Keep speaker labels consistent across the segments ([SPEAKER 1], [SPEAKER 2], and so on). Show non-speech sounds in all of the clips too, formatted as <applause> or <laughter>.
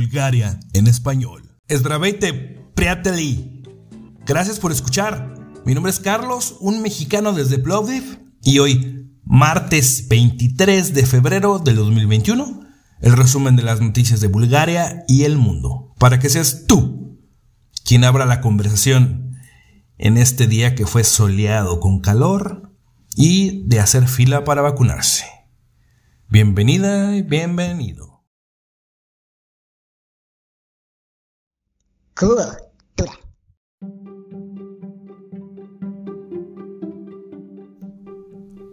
[SPEAKER 1] Bulgaria en español. Zdravete, priateli. Gracias por escuchar. Mi nombre es Carlos, un mexicano desde Plovdiv, y hoy, martes 23 de febrero del 2021, el resumen de las noticias de Bulgaria y el mundo, para que seas tú quien abra la conversación en este día que fue soleado con calor y de hacer fila para vacunarse. Bienvenida y bienvenido.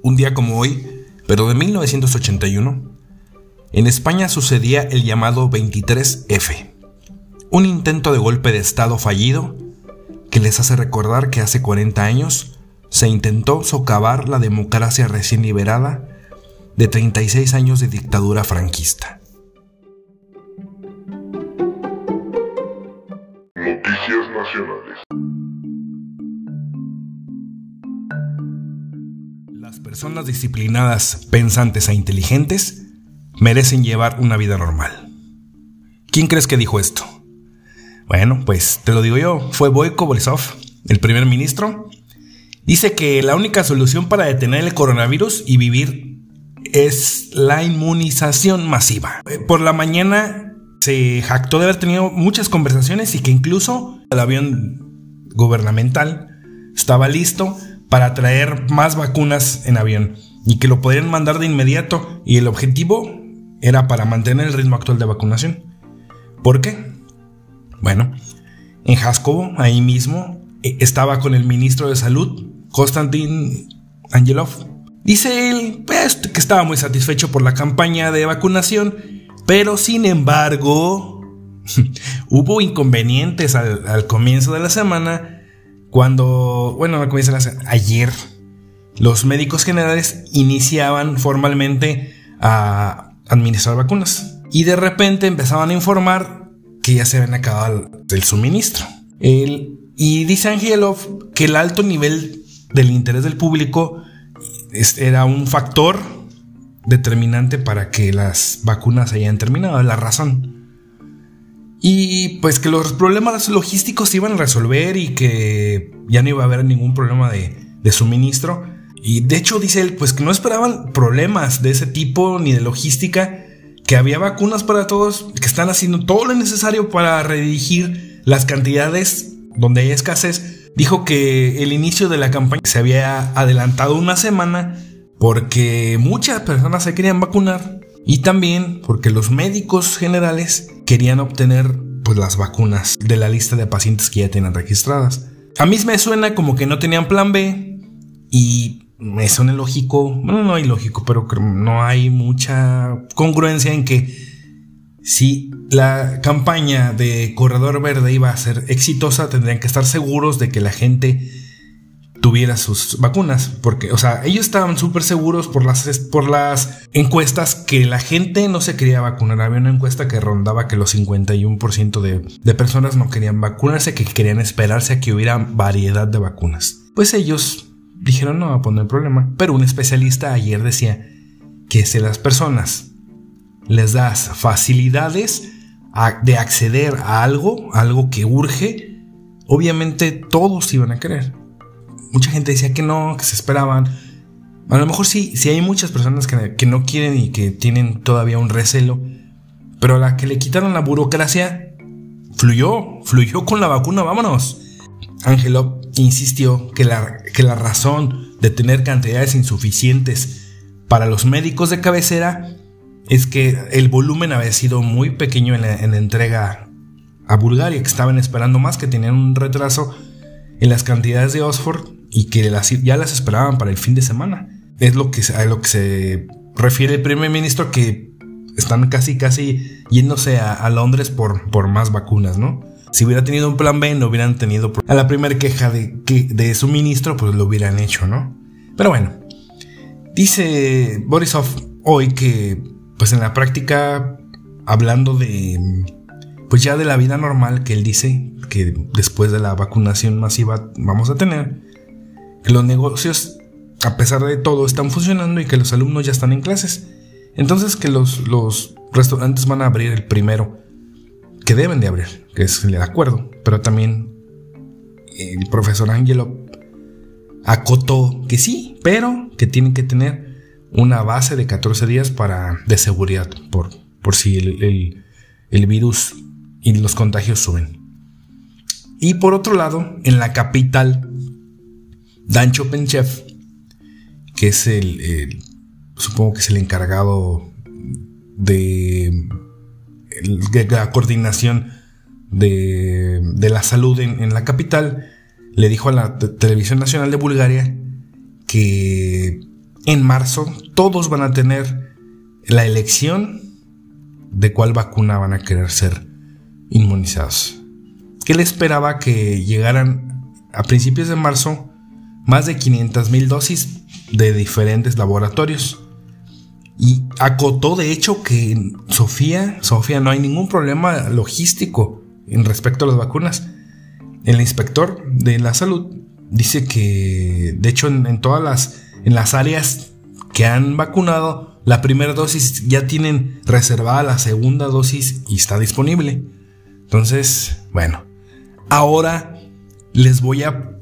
[SPEAKER 1] Un día como hoy, pero de 1981, en España sucedía el llamado 23F, un intento de golpe de Estado fallido que les hace recordar que hace 40 años se intentó socavar la democracia recién liberada de 36 años de dictadura franquista.
[SPEAKER 2] Nacionales.
[SPEAKER 1] Las personas disciplinadas, pensantes e inteligentes merecen llevar una vida normal. ¿Quién crees que dijo esto? Bueno, pues te lo digo yo, fue Boyko Borisov, el primer ministro. Dice que la única solución para detener el coronavirus y vivir es la inmunización masiva. Por la mañana se jactó de haber tenido muchas conversaciones y que incluso el avión gubernamental estaba listo para traer más vacunas en avión y que lo podrían mandar de inmediato y el objetivo era para mantener el ritmo actual de vacunación. ¿Por qué? Bueno, en Jaskovo, ahí mismo, eh, estaba con el ministro de Salud, Konstantin Angelov. Dice él pues, que estaba muy satisfecho por la campaña de vacunación, pero sin embargo, <laughs> hubo inconvenientes al, comienzo de la semana cuando, bueno, al comienzo de la semana, ayer, los médicos generales iniciaban formalmente a administrar vacunas. Y de repente empezaban a informar que ya se habían acabado el suministro. El, y dice Angelov que el alto nivel del interés del público era un factor determinante para que las vacunas hayan terminado, la razón. Y pues que los problemas logísticos se iban a resolver y que ya no iba a haber ningún problema de, suministro. Y de hecho dice él, pues que no esperaban problemas de ese tipo ni de logística, que había vacunas para todos, que están haciendo todo lo necesario para redirigir las cantidades donde hay escasez. Dijo que el inicio de la campaña se había adelantado una semana porque muchas personas se querían vacunar y también porque los médicos generales querían obtener pues las vacunas de la lista de pacientes que ya tienen registradas. A mí me suena como que no tenían plan B y me suena lógico, bueno, no hay lógico, pero no hay mucha congruencia en que si la campaña de Corredor Verde iba a ser exitosa, tendrían que estar seguros de que la gente tuviera sus vacunas, porque, o sea, ellos estaban súper seguros por las, por las encuestas que la gente no se quería vacunar. Había una encuesta que rondaba que los 51% de, de personas no querían vacunarse, que querían esperarse a que hubiera variedad de vacunas. Pues ellos dijeron no va a poner problema, pero un especialista ayer decía que si las personas les das facilidades de acceder a algo, algo que urge, obviamente todos iban a querer mucha gente decía que no, que se esperaban. A lo mejor sí, sí hay muchas personas que, no quieren y que tienen todavía un recelo. Pero a la que le quitaron la burocracia, fluyó, fluyó con la vacuna, vámonos. Angelo insistió que la, que la razón de tener cantidades insuficientes para los médicos de cabecera es que el volumen había sido muy pequeño en la, en la entrega a Bulgaria, que estaban esperando más, que tenían un retraso en las cantidades de Oxford y que ya las esperaban para el fin de semana. Es lo que, a lo que se refiere el primer ministro que están casi casi yéndose a, Londres por, por más vacunas, ¿no? Si hubiera tenido un plan B, no hubieran tenido... A la primera queja de, de suministro, pues lo hubieran hecho, ¿no? Pero bueno, dice Borisov hoy que, pues en la práctica, hablando de, pues ya de la vida normal que él dice que después de la vacunación masiva vamos a tener, que los negocios, a pesar de todo, están funcionando y que los alumnos ya están en clases. Entonces que los, los restaurantes van a abrir el primero que deben de abrir, que es el acuerdo, pero también el profesor Angelo acotó que sí, pero que tienen que tener una base de 14 días para, de seguridad por, por si el, el virus y los contagios suben. Y por otro lado, en la capital, Dan Chopenchev, que es el, supongo que es el encargado de, la coordinación de, la salud en, la capital, le dijo a la televisión nacional de Bulgaria que en marzo todos van a tener la elección de cuál vacuna van a querer ser inmunizados. Que le esperaba que llegaran a principios de marzo más de 500 mil dosis de diferentes laboratorios. Y acotó de hecho que en Sofía, Sofía no hay ningún problema logístico en respecto a las vacunas. El inspector de la salud dice que de hecho en, todas las, en las áreas que han vacunado la primera dosis ya tienen reservada la segunda dosis y está disponible. Entonces, bueno, ahora les voy a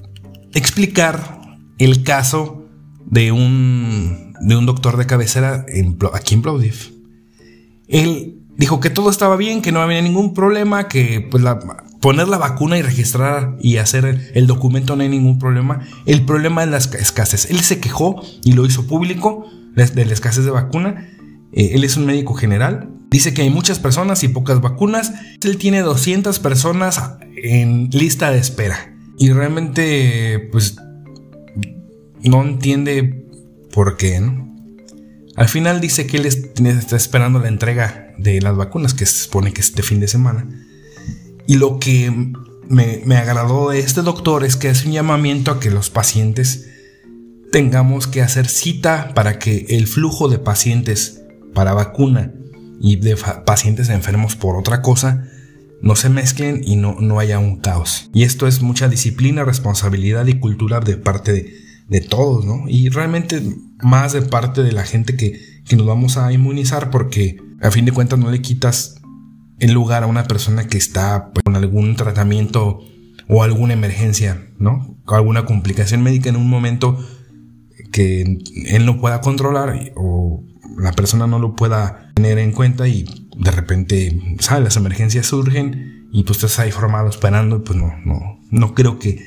[SPEAKER 1] explicar el caso de un, de un doctor de cabecera aquí en Plovdiv. Él dijo que todo estaba bien, que no había ningún problema, que pues poner la vacuna y registrar y hacer el documento no hay ningún problema. El problema es la escasez. Él se quejó y lo hizo público de la escasez de vacuna. Eh, él es un médico general. Dice que hay muchas personas y pocas vacunas. Él tiene 200 personas en lista de espera. Y realmente, pues, no entiende por qué. Al final dice que él está esperando la entrega de las vacunas, que se supone que es este fin de semana. Y lo que me, me agradó de este doctor es que hace un llamamiento a que los pacientes tengamos que hacer cita para que el flujo de pacientes para vacuna y de pacientes enfermos por otra cosa no se mezclen y no, no haya un caos. Y esto es mucha disciplina, responsabilidad y cultura de parte de, todos, ¿no? Y realmente más de parte de la gente que, que nos vamos a inmunizar porque a fin de cuentas no le quitas el lugar a una persona que está pues, con algún tratamiento o alguna emergencia, ¿no? O alguna complicación médica en un momento que él no pueda controlar o la persona no lo pueda tener en cuenta y de repente, ¿sabes? Las emergencias surgen y pues estás ahí formado esperando y pues no, no, no creo que,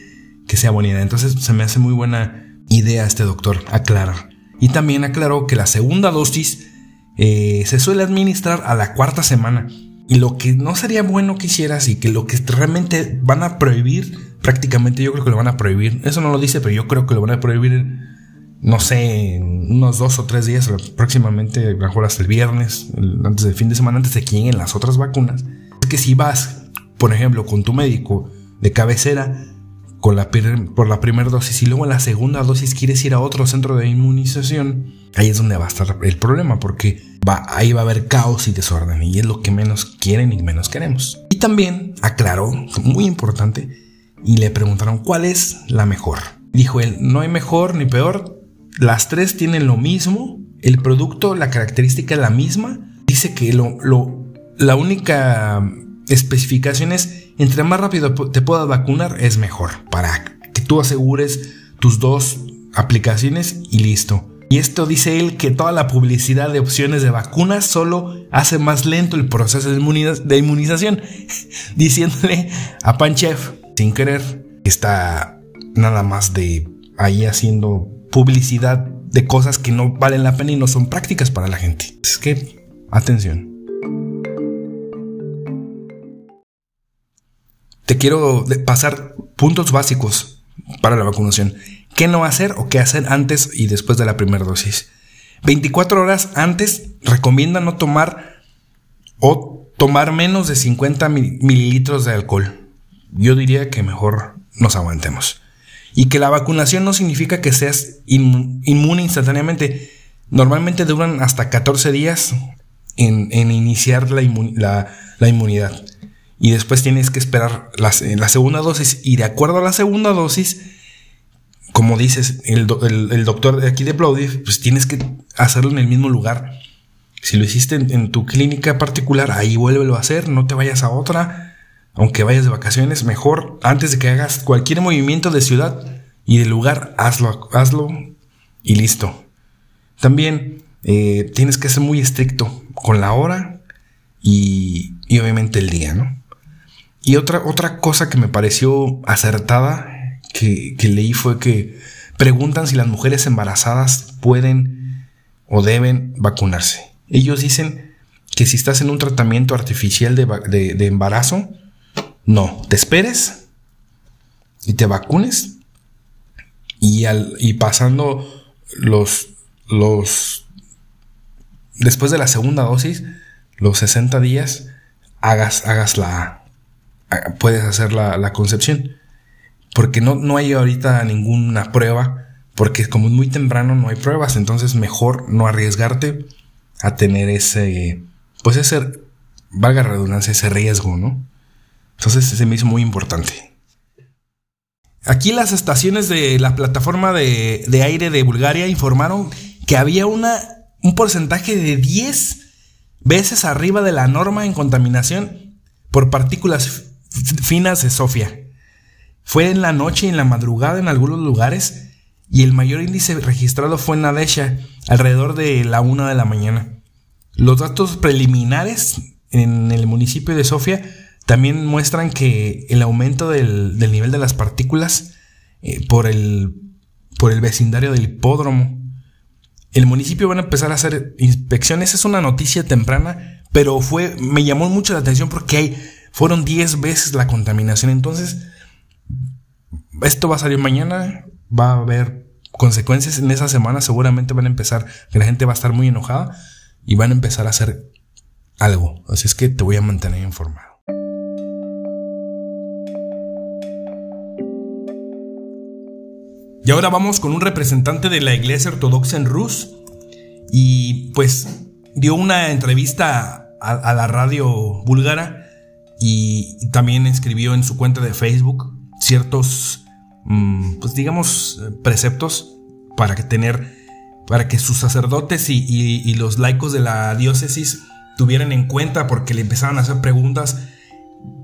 [SPEAKER 1] que sea buena idea. Entonces se me hace muy buena idea este doctor aclarar. Y también aclaró que la segunda dosis eh, se suele administrar a la cuarta semana. Y lo que no sería bueno que hicieras y que lo que realmente van a prohibir, prácticamente yo creo que lo van a prohibir. Eso no lo dice, pero yo creo que lo van a prohibir, no sé, unos dos o tres días, próximamente, mejor hasta el viernes, antes del fin de semana, antes de que lleguen las otras vacunas. Es que si vas, por ejemplo, con tu médico de cabecera, con la por la primera dosis y luego en la segunda dosis quieres ir a otro centro de inmunización, ahí es donde va a estar el problema porque va, ahí va a haber caos y desorden y es lo que menos quieren y menos queremos. Y también aclaró, muy importante, y le preguntaron cuál es la mejor. Dijo él, no hay mejor ni peor, las tres tienen lo mismo, el producto, la característica es la misma. Dice que lo, lo, la única especificación es entre más rápido te puedas vacunar es mejor para que tú asegures tus dos aplicaciones y listo. Y esto dice él que toda la publicidad de opciones de vacunas solo hace más lento el proceso de, inmunización, <laughs> diciéndole a Panchev, sin querer, que está nada más de ahí haciendo publicidad de cosas que no valen la pena y no son prácticas para la gente. Es que, atención. te quiero pasar puntos básicos para la vacunación. ¿Qué no hacer o qué hacer antes y después de la primera dosis? 24 horas antes recomienda no tomar o tomar menos de 50 mililitros de alcohol. Yo diría que mejor nos aguantemos. Y que la vacunación no significa que seas inmune instantáneamente. Normalmente duran hasta 14 días en, iniciar la inmunidad y después tienes que esperar la, la, segunda dosis y de acuerdo a la segunda dosis, como dices, el, doctor de aquí de Plovdiv, pues tienes que hacerlo en el mismo lugar Si lo hiciste en, tu clínica particular, ahí vuélvelo a hacer, no te vayas a otra. Aunque vayas de vacaciones, mejor antes de que hagas cualquier movimiento de ciudad y de lugar, hazlo, hazlo y listo. También eh, tienes que ser muy estricto con la hora y, y obviamente el día, ¿no? Y otra, otra cosa que me pareció acertada que, que leí fue que preguntan si las mujeres embarazadas pueden o deben vacunarse. Ellos dicen que si estás en un tratamiento artificial de, embarazo, no, te esperes y te vacunes y, al, y pasando los, los, después de la segunda dosis, los 60 días, hagas, hagas la, puedes hacer la, la concepción. Porque no, no hay ahorita ninguna prueba, porque como es muy temprano no hay pruebas, entonces mejor no arriesgarte a tener ese, pues ese, valga redundancia, ese riesgo, ¿no? Entonces se me hizo muy importante. Aquí las estaciones de la plataforma de, de aire de Bulgaria informaron que había una, un porcentaje de 10 veces arriba de la norma en contaminación por partículas finas de Sofía. Fue en la noche y en la madrugada en algunos lugares y el mayor índice registrado fue en Nadesha, alrededor de la 1 de la mañana. Los datos preliminares en el municipio de Sofía también muestran que el aumento del, nivel de las partículas eh, por, el, por el vecindario del hipódromo. El municipio van a empezar a hacer inspecciones, es una noticia temprana, pero fue, me llamó mucho la atención porque hay, fueron 10 veces la contaminación. Entonces, esto va a salir mañana, va a haber consecuencias en esa semana, seguramente van a empezar, que la gente va a estar muy enojada y van a empezar a hacer algo. Así es que te voy a mantener informado. Y ahora vamos con un representante de la Iglesia Ortodoxa en Rus y pues dio una entrevista a, la radio búlgara y también escribió en su cuenta de Facebook ciertos Mm, pues digamos, preceptos para que tener, para que sus sacerdotes y, los laicos de la diócesis tuvieran en cuenta porque le empezaban a hacer preguntas.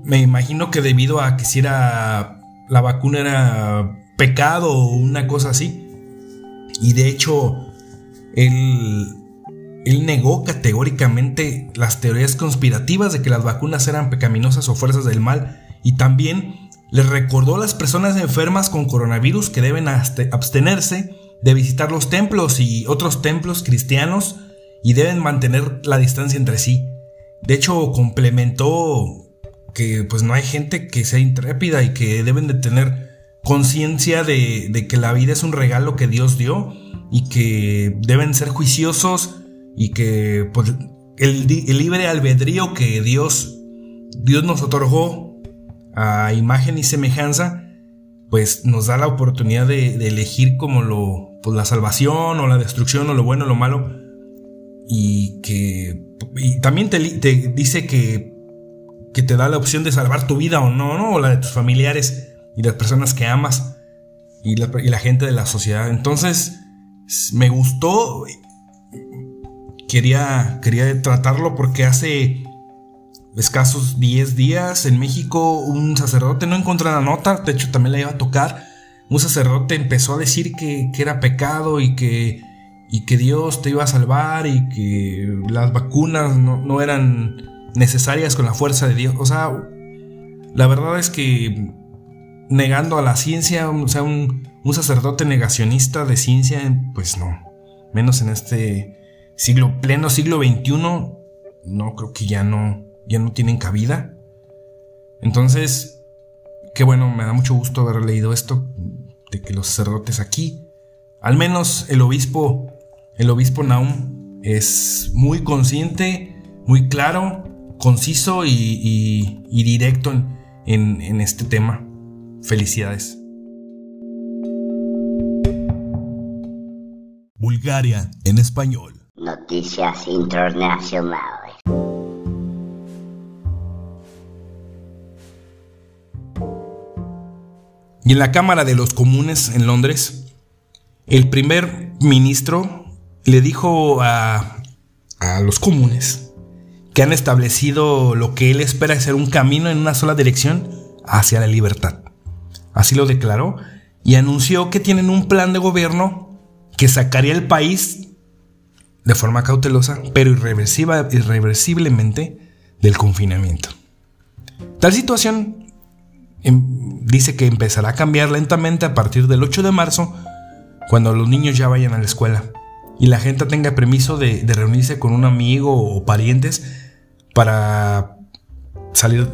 [SPEAKER 1] Me imagino que debido a que si era la vacuna era pecado o una cosa así. Y de hecho, él, negó categóricamente las teorías conspirativas de que las vacunas eran pecaminosas o fuerzas del mal. Y también les recordó a las personas enfermas con coronavirus que deben abstenerse de visitar los templos y otros templos cristianos y deben mantener la distancia entre sí. De hecho, complementó que pues no hay gente que sea intrépida y que deben de tener conciencia de, que la vida es un regalo que Dios dio y que deben ser juiciosos y que pues, el, libre albedrío que Dios, Dios nos otorgó a imagen y semejanza, pues nos da la oportunidad de, elegir como lo, pues la salvación o la destrucción o lo bueno o lo malo. Y que también te, dice que, que te da la opción de salvar tu vida o no, ¿no? O la de tus familiares y las personas que amas y la, gente de la sociedad. Entonces, me gustó. Quería, quería tratarlo porque hace escasos 10 días en México un sacerdote no encontró la nota, de hecho también la iba a tocar, un sacerdote empezó a decir que, era pecado y que, y que Dios te iba a salvar y que las vacunas no, eran necesarias con la fuerza de Dios. O sea, la verdad es que negando a la ciencia, o sea, un, sacerdote negacionista de ciencia, pues no, menos en este siglo, pleno siglo XXI, no creo que ya no, ya no tienen cabida. Entonces, qué bueno, me da mucho gusto haber leído esto, de que los sacerdotes aquí, al menos el obispo, el obispo Naum, es muy consciente, muy claro, conciso y, directo en este tema. Felicidades.
[SPEAKER 3] Bulgaria en español.
[SPEAKER 4] Noticias internacionales.
[SPEAKER 1] Y en la Cámara de los Comunes en Londres, el primer ministro le dijo a, a los comunes, que han establecido lo que él espera ser un camino en una sola dirección hacia la libertad. Así lo declaró y anunció que tienen un plan de gobierno que sacaría el país de forma cautelosa, pero irreversiblemente del confinamiento. Tal situación em, dice que empezará a cambiar lentamente a partir del 8 de marzo, cuando los niños ya vayan a la escuela y la gente tenga permiso de, reunirse con un amigo o parientes para salir,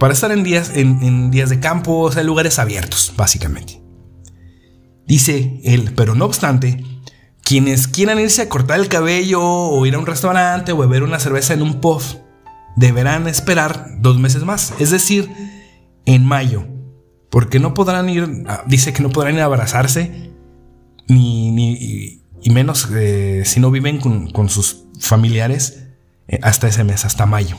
[SPEAKER 1] para estar en días, en, días de campo, o sea, lugares abiertos, básicamente. Dice él, pero no obstante, quienes quieran irse a cortar el cabello o ir a un restaurante o beber una cerveza en un pub deberán esperar dos meses más, es decir, en mayo, porque no podrán ir, dice que no podrán ir a abrazarse ni, ni y menos eh, si no viven con, sus familiares eh, hasta ese mes, hasta mayo.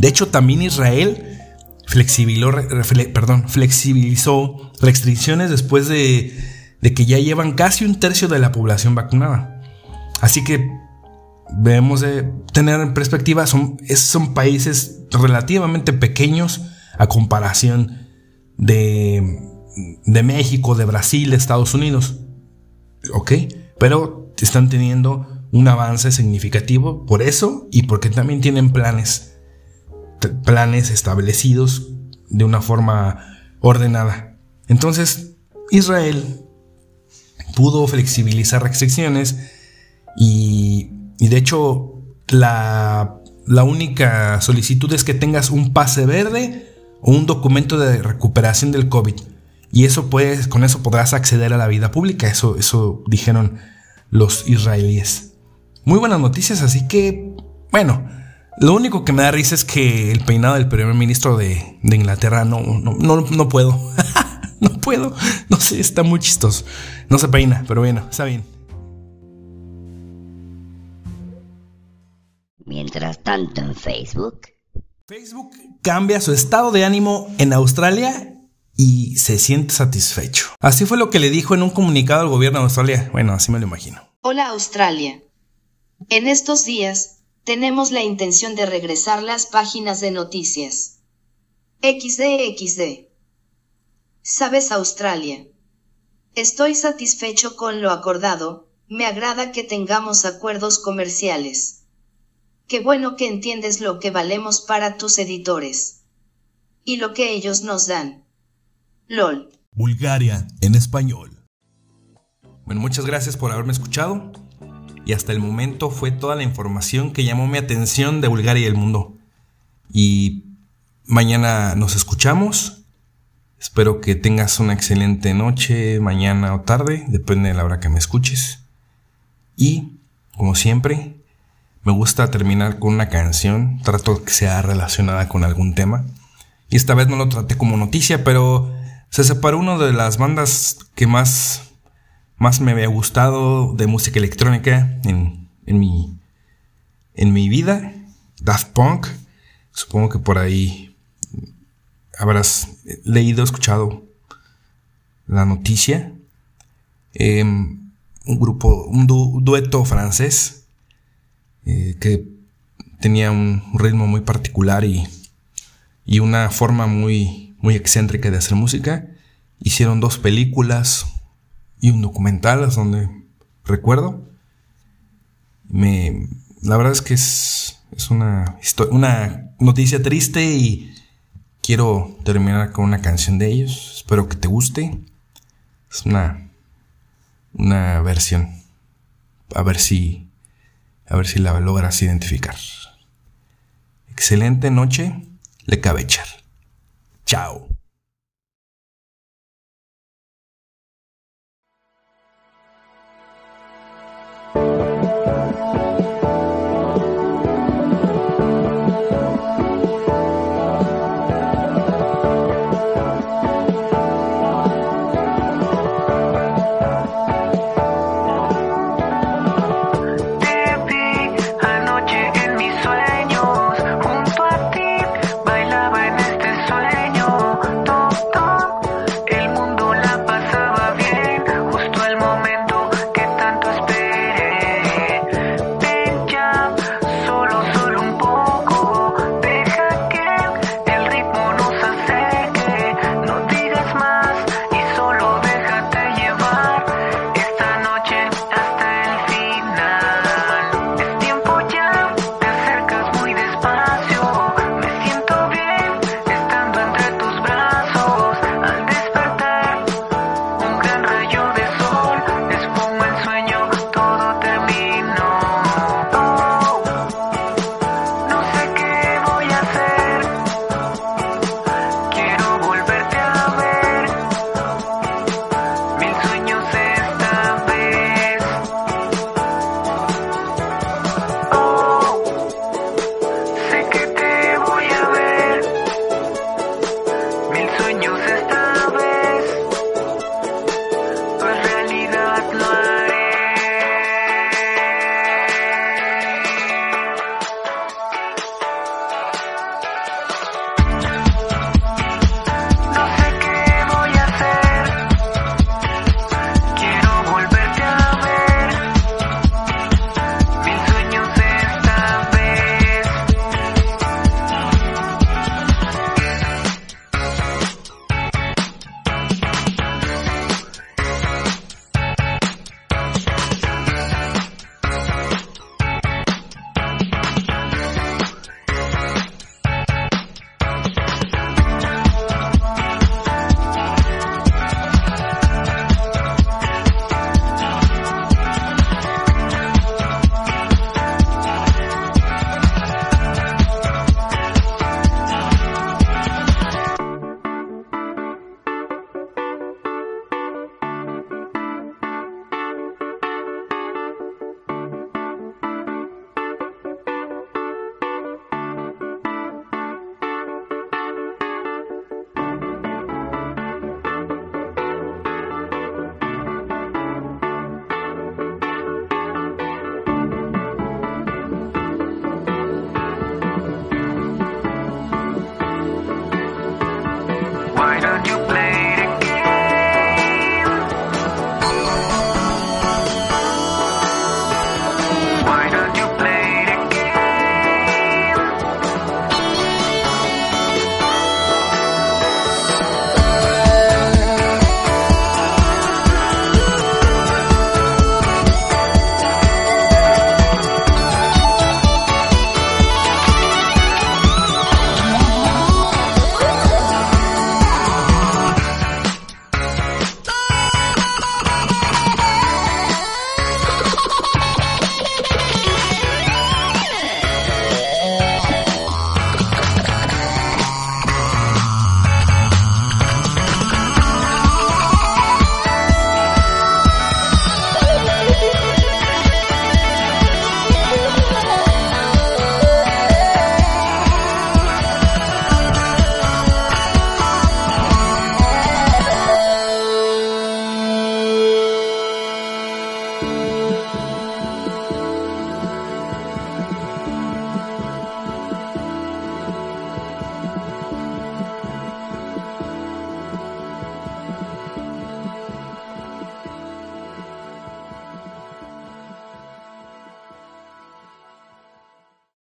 [SPEAKER 1] De hecho, también Israel flexibilizó, restricciones después de, que ya llevan casi un tercio de la población vacunada. Así que debemos de tener en perspectiva, son, son países relativamente pequeños a comparación de, de México, de Brasil, de Estados Unidos. ¿ok? Pero están teniendo un avance significativo por eso y porque también tienen planes, planes establecidos de una forma ordenada. Entonces, Israel pudo flexibilizar restricciones y, de hecho la, la única solicitud es que tengas un pase verde o un documento de recuperación del COVID. Y eso puedes, con eso podrás acceder a la vida pública. Eso, eso dijeron los israelíes. Muy buenas noticias, así que, bueno, lo único que me da risa es que el peinado del primer ministro de, Inglaterra no, no, no, no puedo. <laughs> no puedo. No sé, está muy chistoso. No se peina, pero bueno, está bien.
[SPEAKER 4] Mientras tanto en Facebook.
[SPEAKER 1] Facebook cambia su estado de ánimo en Australia y se siente satisfecho. Así fue lo que le dijo en un comunicado al gobierno de Australia. Bueno, así me lo imagino.
[SPEAKER 5] Hola Australia. En estos días, tenemos la intención de regresar las páginas de noticias. XD ¿Sabes Australia? Estoy satisfecho con lo acordado, me agrada que tengamos acuerdos comerciales. Qué bueno que entiendes lo que valemos para tus editores. Y lo que ellos nos dan. LOL.
[SPEAKER 3] Bulgaria en español.
[SPEAKER 1] Bueno, muchas gracias por haberme escuchado. Y hasta el momento fue toda la información que llamó mi atención de Bulgaria y el mundo. Y mañana nos escuchamos. Espero que tengas una excelente noche, mañana o tarde, depende de la hora que me escuches. Y, como siempre, me gusta terminar con una canción. Trato que sea relacionada con algún tema. Y esta vez no lo traté como noticia, pero se separó una de las bandas que más, más me había gustado de música electrónica en, en, mi, en mi vida, Daft Punk. Supongo que por ahí habrás leído, escuchado la noticia. Em, un grupo, un dueto francés eh, que tenía un ritmo muy particular y, y una forma muy muy excéntrica de hacer música. Hicieron dos películas y un documental, es donde recuerdo. Me, la verdad es que es, es una, una noticia triste y quiero terminar con una canción de ellos. Espero que te guste. Es una, una versión. A ver si, a ver si la logras identificar. Excelente noche, Le Cabechar. Chao.